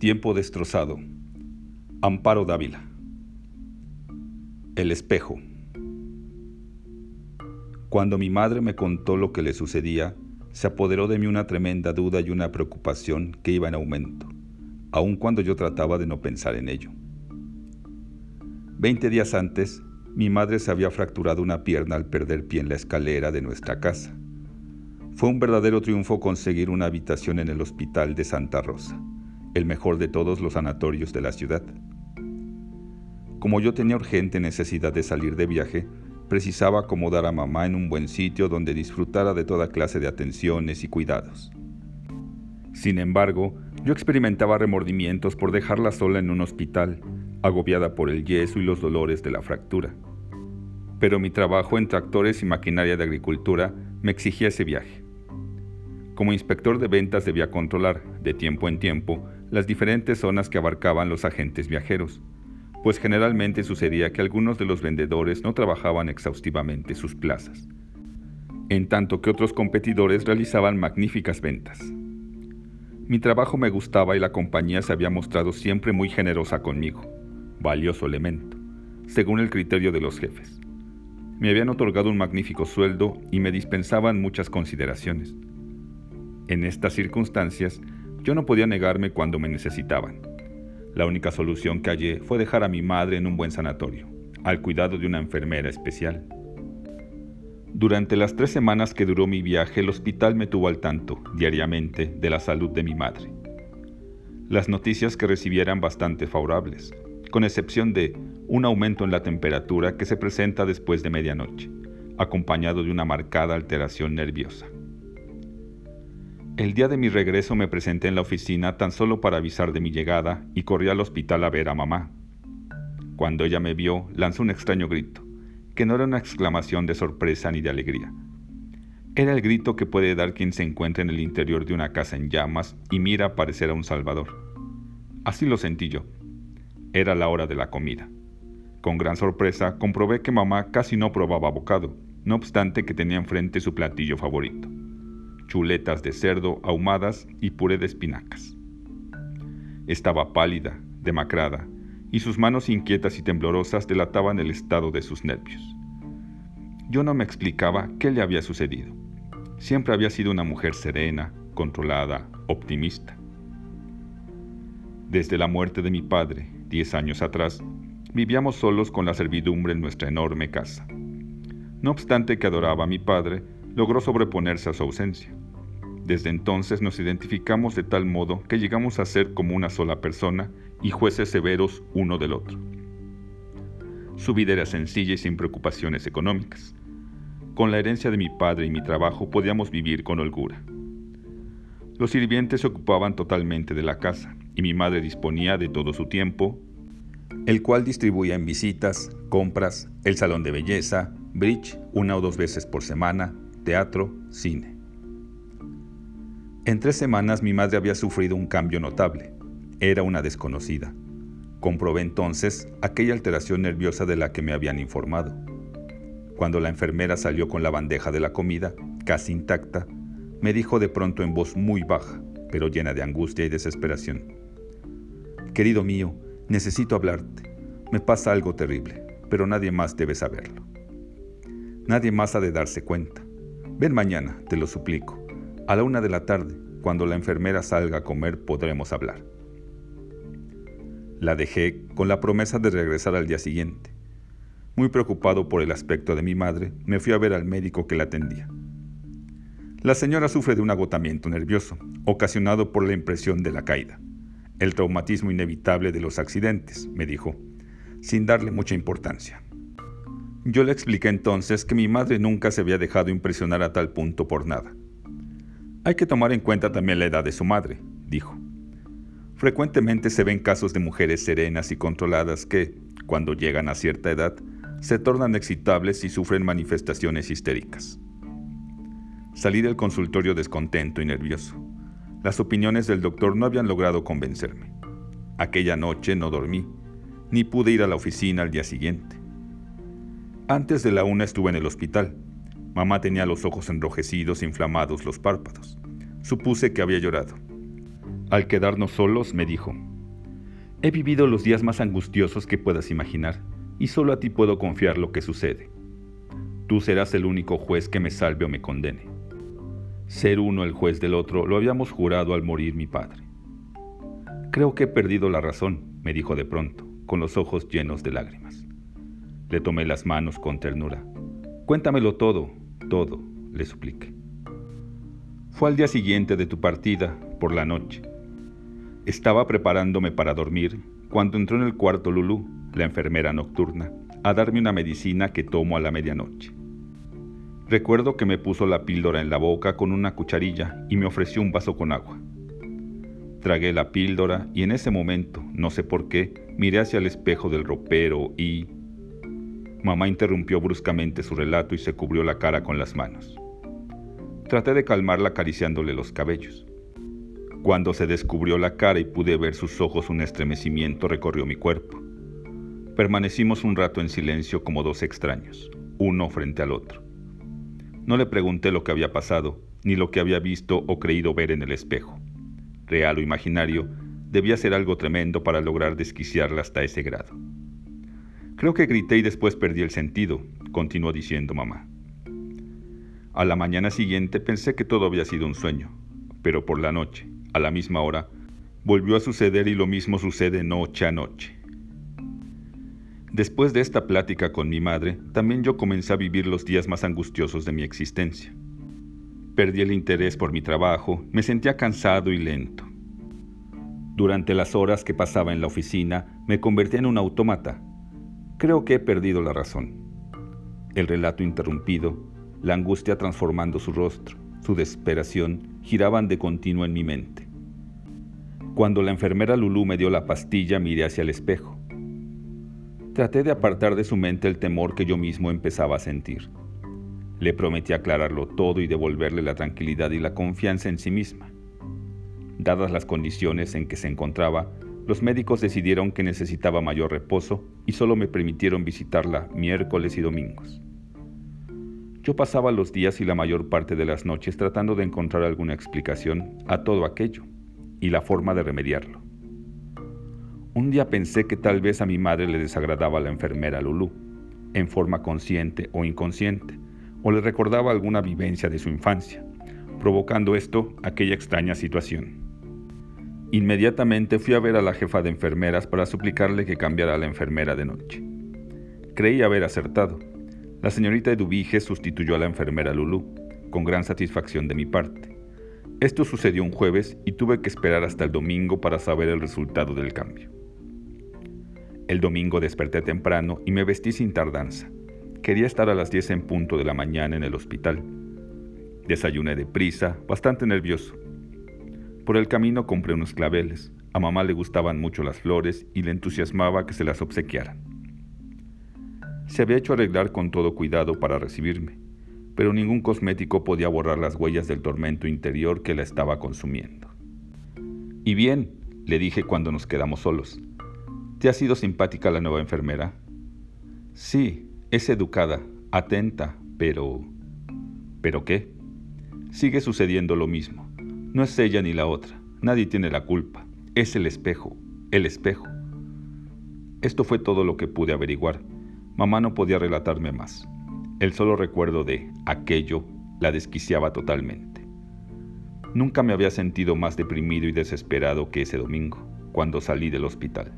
Tiempo destrozado. Amparo Dávila. El espejo. Cuando mi madre me contó lo que le sucedía, se apoderó de mí una tremenda duda y una preocupación que iba en aumento, aun cuando yo trataba de no pensar en ello. Veinte días antes, mi madre se había fracturado una pierna al perder pie en la escalera de nuestra casa. Fue un verdadero triunfo conseguir una habitación en el hospital de Santa Rosa el mejor de todos los sanatorios de la ciudad. Como yo tenía urgente necesidad de salir de viaje, precisaba acomodar a mamá en un buen sitio donde disfrutara de toda clase de atenciones y cuidados. Sin embargo, yo experimentaba remordimientos por dejarla sola en un hospital, agobiada por el yeso y los dolores de la fractura. Pero mi trabajo en tractores y maquinaria de agricultura me exigía ese viaje. Como inspector de ventas debía controlar, de tiempo en tiempo, las diferentes zonas que abarcaban los agentes viajeros, pues generalmente sucedía que algunos de los vendedores no trabajaban exhaustivamente sus plazas, en tanto que otros competidores realizaban magníficas ventas. Mi trabajo me gustaba y la compañía se había mostrado siempre muy generosa conmigo, valioso elemento, según el criterio de los jefes. Me habían otorgado un magnífico sueldo y me dispensaban muchas consideraciones. En estas circunstancias, yo no podía negarme cuando me necesitaban. La única solución que hallé fue dejar a mi madre en un buen sanatorio, al cuidado de una enfermera especial. Durante las tres semanas que duró mi viaje, el hospital me tuvo al tanto, diariamente, de la salud de mi madre. Las noticias que recibí eran bastante favorables, con excepción de un aumento en la temperatura que se presenta después de medianoche, acompañado de una marcada alteración nerviosa. El día de mi regreso me presenté en la oficina tan solo para avisar de mi llegada y corrí al hospital a ver a mamá. Cuando ella me vio, lanzó un extraño grito, que no era una exclamación de sorpresa ni de alegría. Era el grito que puede dar quien se encuentra en el interior de una casa en llamas y mira aparecer a un salvador. Así lo sentí yo. Era la hora de la comida. Con gran sorpresa comprobé que mamá casi no probaba bocado, no obstante que tenía enfrente su platillo favorito chuletas de cerdo ahumadas y puré de espinacas. Estaba pálida, demacrada, y sus manos inquietas y temblorosas delataban el estado de sus nervios. Yo no me explicaba qué le había sucedido. Siempre había sido una mujer serena, controlada, optimista. Desde la muerte de mi padre, diez años atrás, vivíamos solos con la servidumbre en nuestra enorme casa. No obstante que adoraba a mi padre, logró sobreponerse a su ausencia. Desde entonces nos identificamos de tal modo que llegamos a ser como una sola persona y jueces severos uno del otro. Su vida era sencilla y sin preocupaciones económicas. Con la herencia de mi padre y mi trabajo podíamos vivir con holgura. Los sirvientes se ocupaban totalmente de la casa y mi madre disponía de todo su tiempo, el cual distribuía en visitas, compras, el salón de belleza, bridge una o dos veces por semana, teatro, cine. En tres semanas mi madre había sufrido un cambio notable. Era una desconocida. Comprobé entonces aquella alteración nerviosa de la que me habían informado. Cuando la enfermera salió con la bandeja de la comida, casi intacta, me dijo de pronto en voz muy baja, pero llena de angustia y desesperación. Querido mío, necesito hablarte. Me pasa algo terrible, pero nadie más debe saberlo. Nadie más ha de darse cuenta. Ven mañana, te lo suplico. A la una de la tarde, cuando la enfermera salga a comer, podremos hablar. La dejé con la promesa de regresar al día siguiente. Muy preocupado por el aspecto de mi madre, me fui a ver al médico que la atendía. La señora sufre de un agotamiento nervioso, ocasionado por la impresión de la caída, el traumatismo inevitable de los accidentes, me dijo, sin darle mucha importancia. Yo le expliqué entonces que mi madre nunca se había dejado impresionar a tal punto por nada hay que tomar en cuenta también la edad de su madre, dijo. Frecuentemente se ven casos de mujeres serenas y controladas que, cuando llegan a cierta edad, se tornan excitables y sufren manifestaciones histéricas. Salí del consultorio descontento y nervioso. Las opiniones del doctor no habían logrado convencerme. Aquella noche no dormí, ni pude ir a la oficina al día siguiente. Antes de la una estuve en el hospital, Mamá tenía los ojos enrojecidos, inflamados los párpados. Supuse que había llorado. Al quedarnos solos, me dijo, He vivido los días más angustiosos que puedas imaginar, y solo a ti puedo confiar lo que sucede. Tú serás el único juez que me salve o me condene. Ser uno el juez del otro lo habíamos jurado al morir mi padre. Creo que he perdido la razón, me dijo de pronto, con los ojos llenos de lágrimas. Le tomé las manos con ternura. Cuéntamelo todo, todo, le supliqué. Fue al día siguiente de tu partida, por la noche. Estaba preparándome para dormir cuando entró en el cuarto Lulú, la enfermera nocturna, a darme una medicina que tomo a la medianoche. Recuerdo que me puso la píldora en la boca con una cucharilla y me ofreció un vaso con agua. Tragué la píldora y en ese momento, no sé por qué, miré hacia el espejo del ropero y... Mamá interrumpió bruscamente su relato y se cubrió la cara con las manos. Traté de calmarla acariciándole los cabellos. Cuando se descubrió la cara y pude ver sus ojos, un estremecimiento recorrió mi cuerpo. Permanecimos un rato en silencio como dos extraños, uno frente al otro. No le pregunté lo que había pasado, ni lo que había visto o creído ver en el espejo real o imaginario, debía ser algo tremendo para lograr desquiciarla hasta ese grado. Creo que grité y después perdí el sentido, continuó diciendo mamá. A la mañana siguiente pensé que todo había sido un sueño, pero por la noche, a la misma hora, volvió a suceder y lo mismo sucede noche a noche. Después de esta plática con mi madre, también yo comencé a vivir los días más angustiosos de mi existencia. Perdí el interés por mi trabajo, me sentía cansado y lento. Durante las horas que pasaba en la oficina, me convertí en un autómata. Creo que he perdido la razón. El relato interrumpido, la angustia transformando su rostro, su desesperación, giraban de continuo en mi mente. Cuando la enfermera Lulú me dio la pastilla, miré hacia el espejo. Traté de apartar de su mente el temor que yo mismo empezaba a sentir. Le prometí aclararlo todo y devolverle la tranquilidad y la confianza en sí misma. Dadas las condiciones en que se encontraba, los médicos decidieron que necesitaba mayor reposo y solo me permitieron visitarla miércoles y domingos. Yo pasaba los días y la mayor parte de las noches tratando de encontrar alguna explicación a todo aquello y la forma de remediarlo. Un día pensé que tal vez a mi madre le desagradaba la enfermera Lulú, en forma consciente o inconsciente, o le recordaba alguna vivencia de su infancia, provocando esto aquella extraña situación. Inmediatamente fui a ver a la jefa de enfermeras para suplicarle que cambiara a la enfermera de noche. Creí haber acertado. La señorita Edubige sustituyó a la enfermera Lulú, con gran satisfacción de mi parte. Esto sucedió un jueves y tuve que esperar hasta el domingo para saber el resultado del cambio. El domingo desperté temprano y me vestí sin tardanza. Quería estar a las 10 en punto de la mañana en el hospital. Desayuné deprisa, bastante nervioso. Por el camino compré unos claveles. A mamá le gustaban mucho las flores y le entusiasmaba que se las obsequiaran. Se había hecho arreglar con todo cuidado para recibirme, pero ningún cosmético podía borrar las huellas del tormento interior que la estaba consumiendo. Y bien, le dije cuando nos quedamos solos, ¿te ha sido simpática la nueva enfermera? Sí, es educada, atenta, pero... ¿Pero qué? Sigue sucediendo lo mismo. No es ella ni la otra. Nadie tiene la culpa. Es el espejo. El espejo. Esto fue todo lo que pude averiguar. Mamá no podía relatarme más. El solo recuerdo de aquello la desquiciaba totalmente. Nunca me había sentido más deprimido y desesperado que ese domingo, cuando salí del hospital.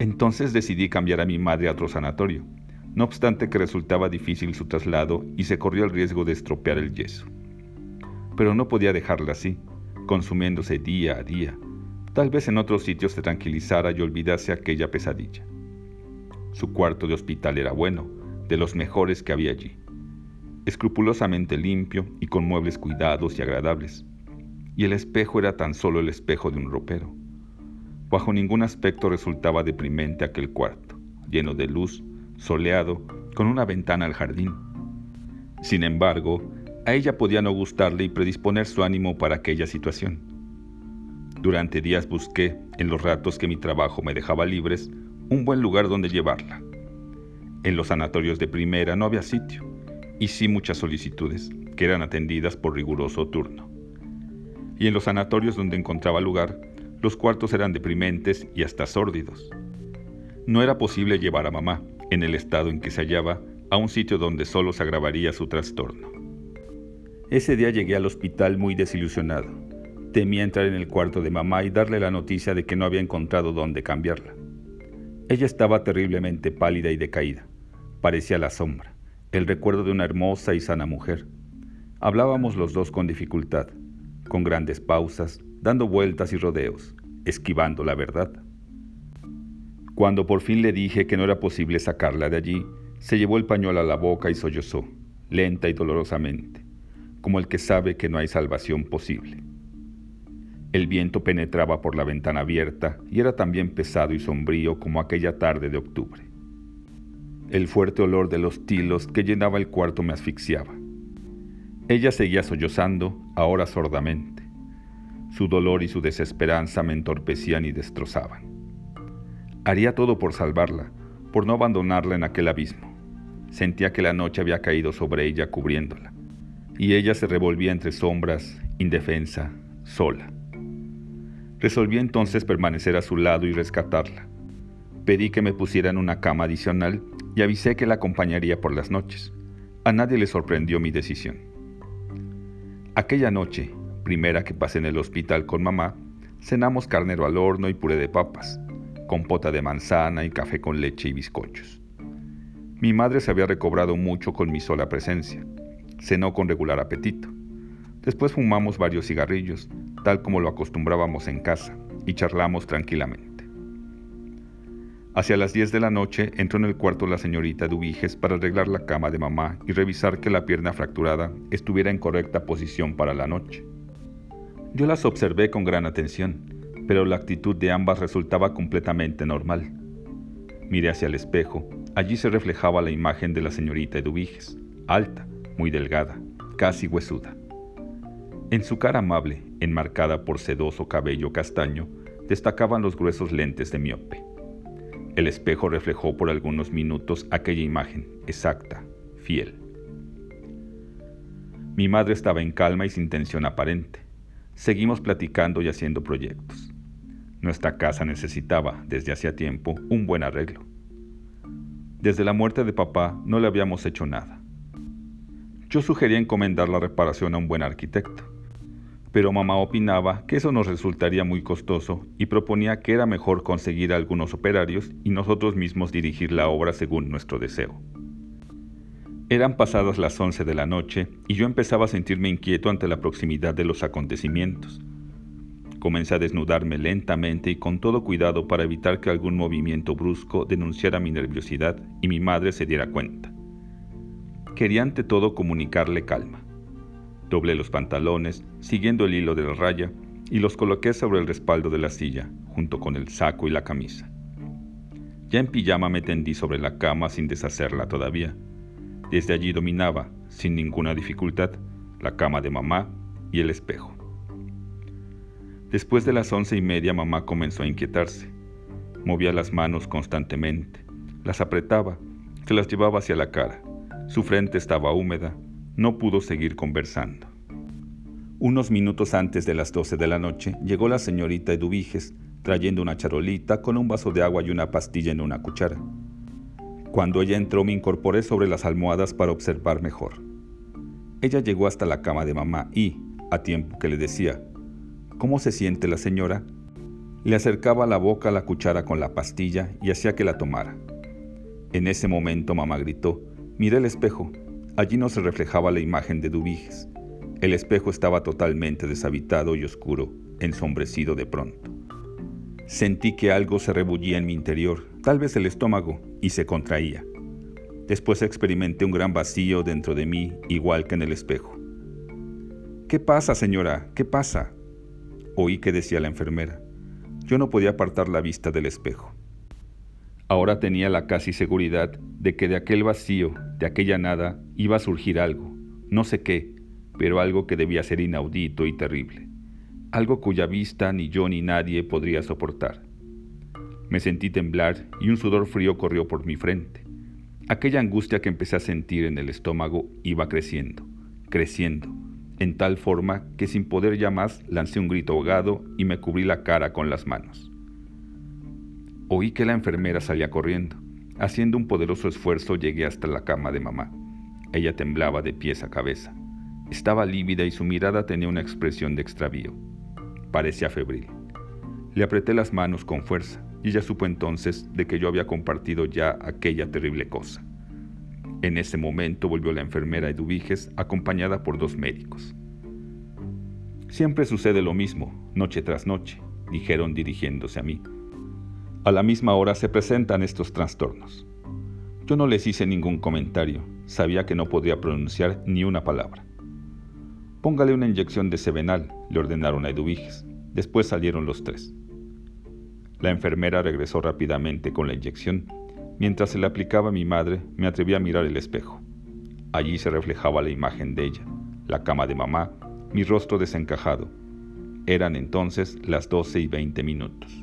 Entonces decidí cambiar a mi madre a otro sanatorio, no obstante que resultaba difícil su traslado y se corrió el riesgo de estropear el yeso. Pero no podía dejarla así, consumiéndose día a día. Tal vez en otros sitios se tranquilizara y olvidase aquella pesadilla. Su cuarto de hospital era bueno, de los mejores que había allí. Escrupulosamente limpio y con muebles cuidados y agradables. Y el espejo era tan solo el espejo de un ropero. Bajo ningún aspecto resultaba deprimente aquel cuarto, lleno de luz, soleado, con una ventana al jardín. Sin embargo, a ella podía no gustarle y predisponer su ánimo para aquella situación. Durante días busqué, en los ratos que mi trabajo me dejaba libres, un buen lugar donde llevarla. En los sanatorios de primera no había sitio, y sí muchas solicitudes, que eran atendidas por riguroso turno. Y en los sanatorios donde encontraba lugar, Los cuartos eran deprimentes y hasta sórdidos. No era posible llevar a mamá, en el estado en que se hallaba, a un sitio donde solo se agravaría su trastorno. Ese día llegué al hospital muy desilusionado. Temía entrar en el cuarto de mamá y darle la noticia de que no había encontrado dónde cambiarla. Ella estaba terriblemente pálida y decaída. Parecía la sombra, el recuerdo de una hermosa y sana mujer. Hablábamos los dos con dificultad, con grandes pausas, dando vueltas y rodeos, esquivando la verdad. Cuando por fin le dije que no era posible sacarla de allí, se llevó el pañuelo a la boca y sollozó, lenta y dolorosamente, como el que sabe que no hay salvación posible. El viento penetraba por la ventana abierta y era también pesado y sombrío como aquella tarde de octubre. El fuerte olor de los tilos que llenaba el cuarto me asfixiaba. Ella seguía sollozando, ahora sordamente. Su dolor y su desesperanza me entorpecían y destrozaban. Haría todo por salvarla, por no abandonarla en aquel abismo. Sentía que la noche había caído sobre ella cubriéndola, y ella se revolvía entre sombras, indefensa, sola. Resolví entonces permanecer a su lado y rescatarla. Pedí que me pusieran una cama adicional y avisé que la acompañaría por las noches. A nadie le sorprendió mi decisión. Aquella noche, primera que pasé en el hospital con mamá, cenamos carnero al horno y puré de papas, compota de manzana y café con leche y bizcochos. Mi madre se había recobrado mucho con mi sola presencia. Cenó con regular apetito. Después fumamos varios cigarrillos, tal como lo acostumbrábamos en casa, y charlamos tranquilamente. Hacia las 10 de la noche entró en el cuarto la señorita Dubiges para arreglar la cama de mamá y revisar que la pierna fracturada estuviera en correcta posición para la noche. Yo las observé con gran atención, pero la actitud de ambas resultaba completamente normal. Miré hacia el espejo, allí se reflejaba la imagen de la señorita Eduviges, alta, muy delgada, casi huesuda. En su cara amable, enmarcada por sedoso cabello castaño, destacaban los gruesos lentes de miope. El espejo reflejó por algunos minutos aquella imagen, exacta, fiel. Mi madre estaba en calma y sin tensión aparente. Seguimos platicando y haciendo proyectos. Nuestra casa necesitaba, desde hacía tiempo, un buen arreglo. Desde la muerte de papá no le habíamos hecho nada. Yo sugería encomendar la reparación a un buen arquitecto pero mamá opinaba que eso nos resultaría muy costoso y proponía que era mejor conseguir algunos operarios y nosotros mismos dirigir la obra según nuestro deseo. Eran pasadas las 11 de la noche y yo empezaba a sentirme inquieto ante la proximidad de los acontecimientos. Comencé a desnudarme lentamente y con todo cuidado para evitar que algún movimiento brusco denunciara mi nerviosidad y mi madre se diera cuenta. Quería ante todo comunicarle calma. Doblé los pantalones, siguiendo el hilo de la raya, y los coloqué sobre el respaldo de la silla, junto con el saco y la camisa. Ya en pijama me tendí sobre la cama sin deshacerla todavía. Desde allí dominaba, sin ninguna dificultad, la cama de mamá y el espejo. Después de las once y media mamá comenzó a inquietarse. Movía las manos constantemente, las apretaba, se las llevaba hacia la cara. Su frente estaba húmeda no pudo seguir conversando. Unos minutos antes de las 12 de la noche llegó la señorita Eduviges trayendo una charolita con un vaso de agua y una pastilla en una cuchara. Cuando ella entró me incorporé sobre las almohadas para observar mejor. Ella llegó hasta la cama de mamá y, a tiempo que le decía, ¿Cómo se siente la señora? Le acercaba la boca la cuchara con la pastilla y hacía que la tomara. En ese momento mamá gritó, miré el espejo Allí no se reflejaba la imagen de Dubiges. El espejo estaba totalmente deshabitado y oscuro, ensombrecido de pronto. Sentí que algo se rebullía en mi interior, tal vez el estómago, y se contraía. Después experimenté un gran vacío dentro de mí, igual que en el espejo. ¿Qué pasa, señora? ¿Qué pasa? Oí que decía la enfermera. Yo no podía apartar la vista del espejo. Ahora tenía la casi seguridad de que de aquel vacío, de aquella nada, iba a surgir algo, no sé qué, pero algo que debía ser inaudito y terrible, algo cuya vista ni yo ni nadie podría soportar. Me sentí temblar y un sudor frío corrió por mi frente. Aquella angustia que empecé a sentir en el estómago iba creciendo, creciendo, en tal forma que sin poder ya más lancé un grito ahogado y me cubrí la cara con las manos. Oí que la enfermera salía corriendo. Haciendo un poderoso esfuerzo llegué hasta la cama de mamá. Ella temblaba de pies a cabeza. Estaba lívida y su mirada tenía una expresión de extravío. Parecía febril. Le apreté las manos con fuerza y ella supo entonces de que yo había compartido ya aquella terrible cosa. En ese momento volvió la enfermera Eduviges acompañada por dos médicos. Siempre sucede lo mismo, noche tras noche, dijeron dirigiéndose a mí. A la misma hora se presentan estos trastornos. Yo no les hice ningún comentario, sabía que no podía pronunciar ni una palabra. Póngale una inyección de sevenal, le ordenaron a Eduviges. Después salieron los tres. La enfermera regresó rápidamente con la inyección Mientras se le aplicaba a mi madre, me atreví a mirar el espejo. Allí se reflejaba la imagen de ella, la cama de mamá, mi rostro desencajado. Eran entonces las 12 y 20 minutos.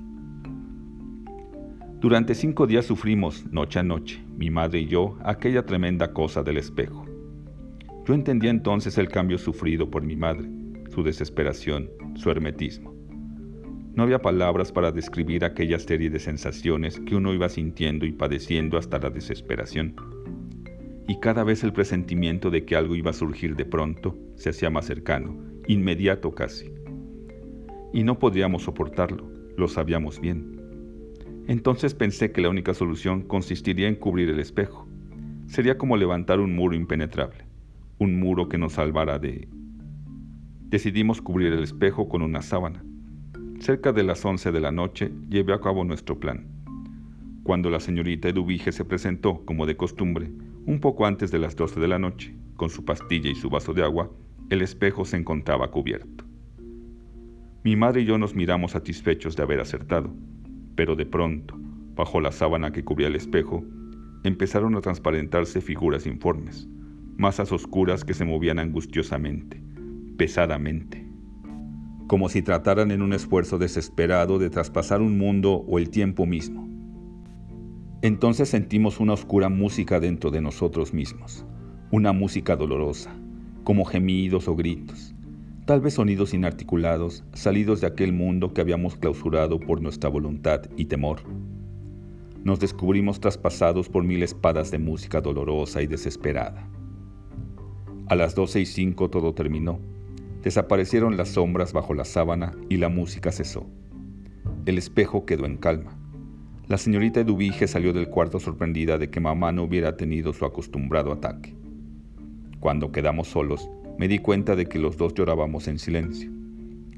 Durante cinco días sufrimos, noche a noche, mi madre y yo, aquella tremenda cosa del espejo. Yo entendía entonces el cambio sufrido por mi madre, su desesperación, su hermetismo. No había palabras para describir aquella serie de sensaciones que uno iba sintiendo y padeciendo hasta la desesperación. Y cada vez el presentimiento de que algo iba a surgir de pronto se hacía más cercano, inmediato casi. Y no podíamos soportarlo, lo sabíamos bien. Entonces pensé que la única solución consistiría en cubrir el espejo. Sería como levantar un muro impenetrable, un muro que nos salvara de... Decidimos cubrir el espejo con una sábana Cerca de las 11 de la noche llevé a cabo nuestro plan. Cuando la señorita Eduvige se presentó, como de costumbre, un poco antes de las 12 de la noche, con su pastilla y su vaso de agua, el espejo se encontraba cubierto. Mi madre y yo nos miramos satisfechos de haber acertado, pero de pronto, bajo la sábana que cubría el espejo, empezaron a transparentarse figuras informes, masas oscuras que se movían angustiosamente, pesadamente como si trataran en un esfuerzo desesperado de traspasar un mundo o el tiempo mismo. Entonces sentimos una oscura música dentro de nosotros mismos, una música dolorosa, como gemidos o gritos, tal vez sonidos inarticulados salidos de aquel mundo que habíamos clausurado por nuestra voluntad y temor. Nos descubrimos traspasados por mil espadas de música dolorosa y desesperada. A las doce y cinco todo terminó Desaparecieron las sombras bajo la sábana y la música cesó. El espejo quedó en calma. La señorita Eduvige salió del cuarto sorprendida de que mamá no hubiera tenido su acostumbrado ataque. Cuando quedamos solos, me di cuenta de que los dos llorábamos en silencio.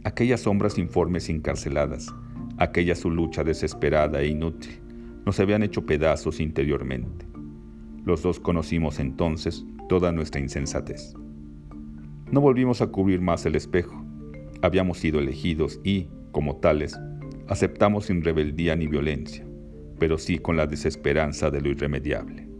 Aquellas sombras informes encarceladas, aquella su lucha desesperada e inútil, nos habían hecho pedazos interiormente. Los dos conocimos entonces toda nuestra insensatez. No volvimos a cubrir más el espejo. Habíamos sido elegidos y, como tales, aceptamos sin rebeldía ni violencia, pero sí con la desesperanza de lo irremediable.